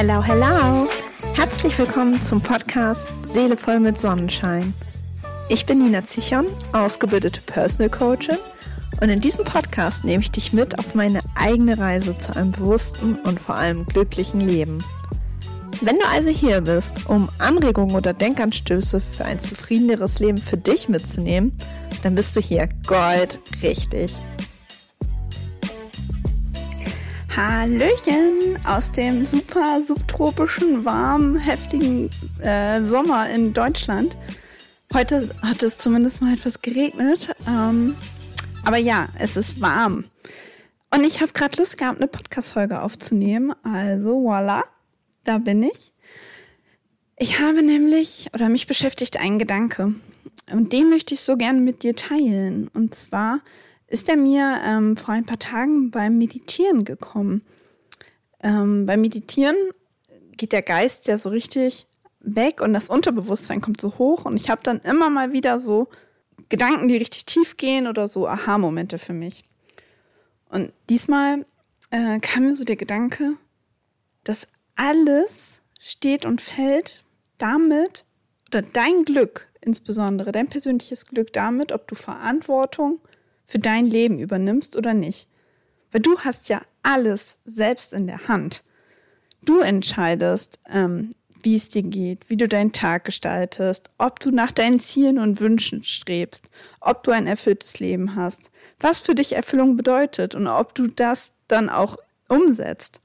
Hello, hello! Herzlich willkommen zum Podcast Seele voll mit Sonnenschein. Ich bin Nina Zichon, ausgebildete Personal Coachin und in diesem Podcast nehme ich dich mit auf meine eigene Reise zu einem bewussten und vor allem glücklichen Leben. Wenn du also hier bist, um Anregungen oder Denkanstöße für ein zufriedeneres Leben für dich mitzunehmen, dann bist du hier Gold richtig. Hallöchen aus dem super subtropischen, warmen, heftigen äh, Sommer in Deutschland. Heute hat es zumindest mal etwas geregnet. Ähm, aber ja, es ist warm. Und ich habe gerade Lust gehabt, eine Podcast-Folge aufzunehmen. Also voilà, da bin ich. Ich habe nämlich, oder mich beschäftigt ein Gedanke. Und den möchte ich so gerne mit dir teilen. Und zwar ist er mir ähm, vor ein paar Tagen beim Meditieren gekommen. Ähm, beim Meditieren geht der Geist ja so richtig weg und das Unterbewusstsein kommt so hoch und ich habe dann immer mal wieder so Gedanken, die richtig tief gehen oder so Aha-Momente für mich. Und diesmal äh, kam mir so der Gedanke, dass alles steht und fällt damit, oder dein Glück insbesondere, dein persönliches Glück damit, ob du Verantwortung für dein Leben übernimmst oder nicht. Weil du hast ja alles selbst in der Hand. Du entscheidest, ähm, wie es dir geht, wie du deinen Tag gestaltest, ob du nach deinen Zielen und Wünschen strebst, ob du ein erfülltes Leben hast, was für dich Erfüllung bedeutet und ob du das dann auch umsetzt.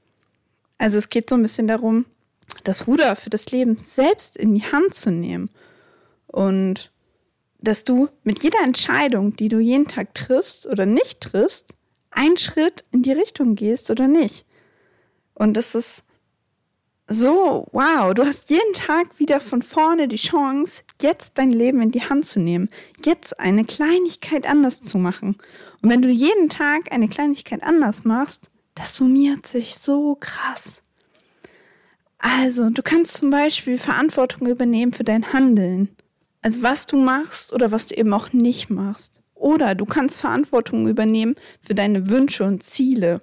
Also es geht so ein bisschen darum, das Ruder für das Leben selbst in die Hand zu nehmen und dass du mit jeder Entscheidung, die du jeden Tag triffst oder nicht triffst, einen Schritt in die Richtung gehst oder nicht. Und das ist so, wow, du hast jeden Tag wieder von vorne die Chance, jetzt dein Leben in die Hand zu nehmen, jetzt eine Kleinigkeit anders zu machen. Und wenn du jeden Tag eine Kleinigkeit anders machst, das summiert sich so krass. Also, du kannst zum Beispiel Verantwortung übernehmen für dein Handeln. Also was du machst oder was du eben auch nicht machst. Oder du kannst Verantwortung übernehmen für deine Wünsche und Ziele.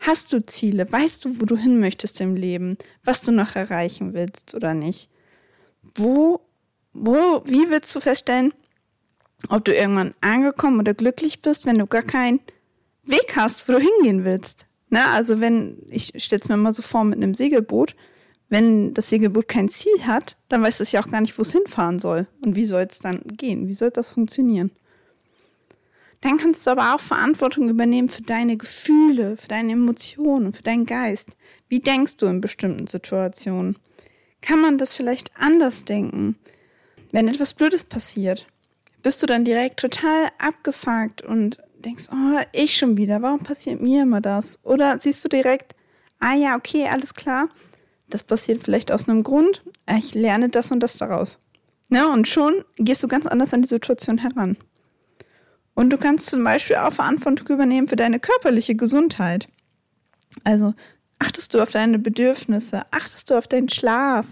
Hast du Ziele? Weißt du, wo du hin möchtest im Leben? Was du noch erreichen willst oder nicht? Wo, wo, wie willst du feststellen, ob du irgendwann angekommen oder glücklich bist, wenn du gar keinen Weg hast, wo du hingehen willst? Na, also wenn, ich stell's mir mal so vor mit einem Segelboot, wenn das Segelboot kein Ziel hat, dann weiß es ja auch gar nicht, wo es hinfahren soll. Und wie soll es dann gehen? Wie soll das funktionieren? Dann kannst du aber auch Verantwortung übernehmen für deine Gefühle, für deine Emotionen, für deinen Geist. Wie denkst du in bestimmten Situationen? Kann man das vielleicht anders denken? Wenn etwas Blödes passiert, bist du dann direkt total abgefuckt und denkst, oh, ich schon wieder, warum passiert mir immer das? Oder siehst du direkt, ah ja, okay, alles klar, das passiert vielleicht aus einem Grund. Ich lerne das und das daraus. Ne? Und schon gehst du ganz anders an die Situation heran. Und du kannst zum Beispiel auch Verantwortung übernehmen für deine körperliche Gesundheit. Also achtest du auf deine Bedürfnisse, achtest du auf deinen Schlaf,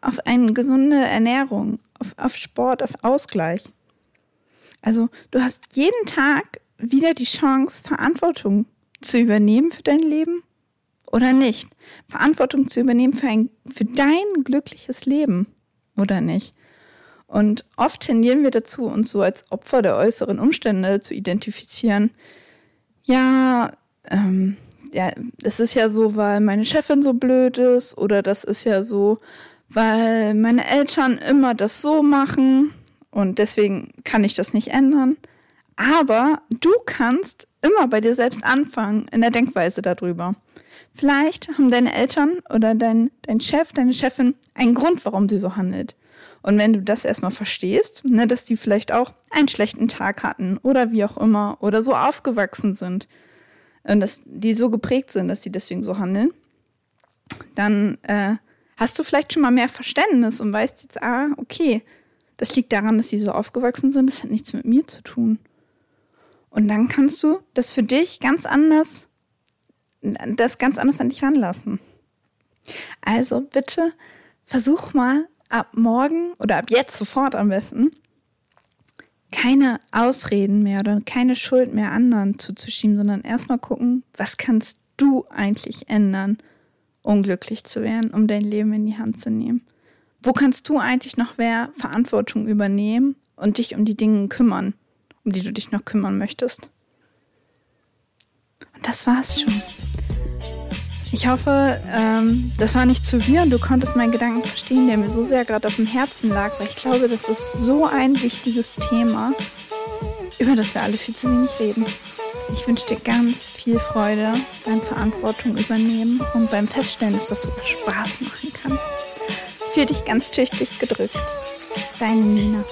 auf eine gesunde Ernährung, auf, auf Sport, auf Ausgleich. Also du hast jeden Tag wieder die Chance, Verantwortung zu übernehmen für dein Leben oder nicht? Verantwortung zu übernehmen für, ein, für dein glückliches Leben oder nicht? Und oft tendieren wir dazu, uns so als Opfer der äußeren Umstände zu identifizieren. Ja, ähm, ja, das ist ja so, weil meine Chefin so blöd ist oder das ist ja so, weil meine Eltern immer das so machen und deswegen kann ich das nicht ändern. Aber du kannst immer bei dir selbst anfangen in der Denkweise darüber. Vielleicht haben deine Eltern oder dein, dein Chef, deine Chefin einen Grund, warum sie so handelt. Und wenn du das erstmal verstehst, ne, dass die vielleicht auch einen schlechten Tag hatten oder wie auch immer oder so aufgewachsen sind und dass die so geprägt sind, dass sie deswegen so handeln, dann äh, hast du vielleicht schon mal mehr Verständnis und weißt jetzt, ah, okay, das liegt daran, dass sie so aufgewachsen sind, das hat nichts mit mir zu tun. Und dann kannst du das für dich ganz anders das ganz anders an dich ranlassen. Also bitte versuch mal ab morgen oder ab jetzt sofort am besten keine Ausreden mehr oder keine Schuld mehr anderen zuzuschieben, sondern erstmal gucken, was kannst du eigentlich ändern unglücklich zu werden, um dein Leben in die Hand zu nehmen? Wo kannst du eigentlich noch mehr Verantwortung übernehmen und dich um die Dinge kümmern, um die du dich noch kümmern möchtest? Und das war's schon. Ich hoffe, ähm, das war nicht zu viel und du konntest meinen Gedanken verstehen, der mir so sehr gerade auf dem Herzen lag, weil ich glaube, das ist so ein wichtiges Thema, über das wir alle viel zu wenig reden. Ich wünsche dir ganz viel Freude beim Verantwortung übernehmen und beim Feststellen, dass das sogar Spaß machen kann. Für dich ganz tüchtig gedrückt. Deine Nina.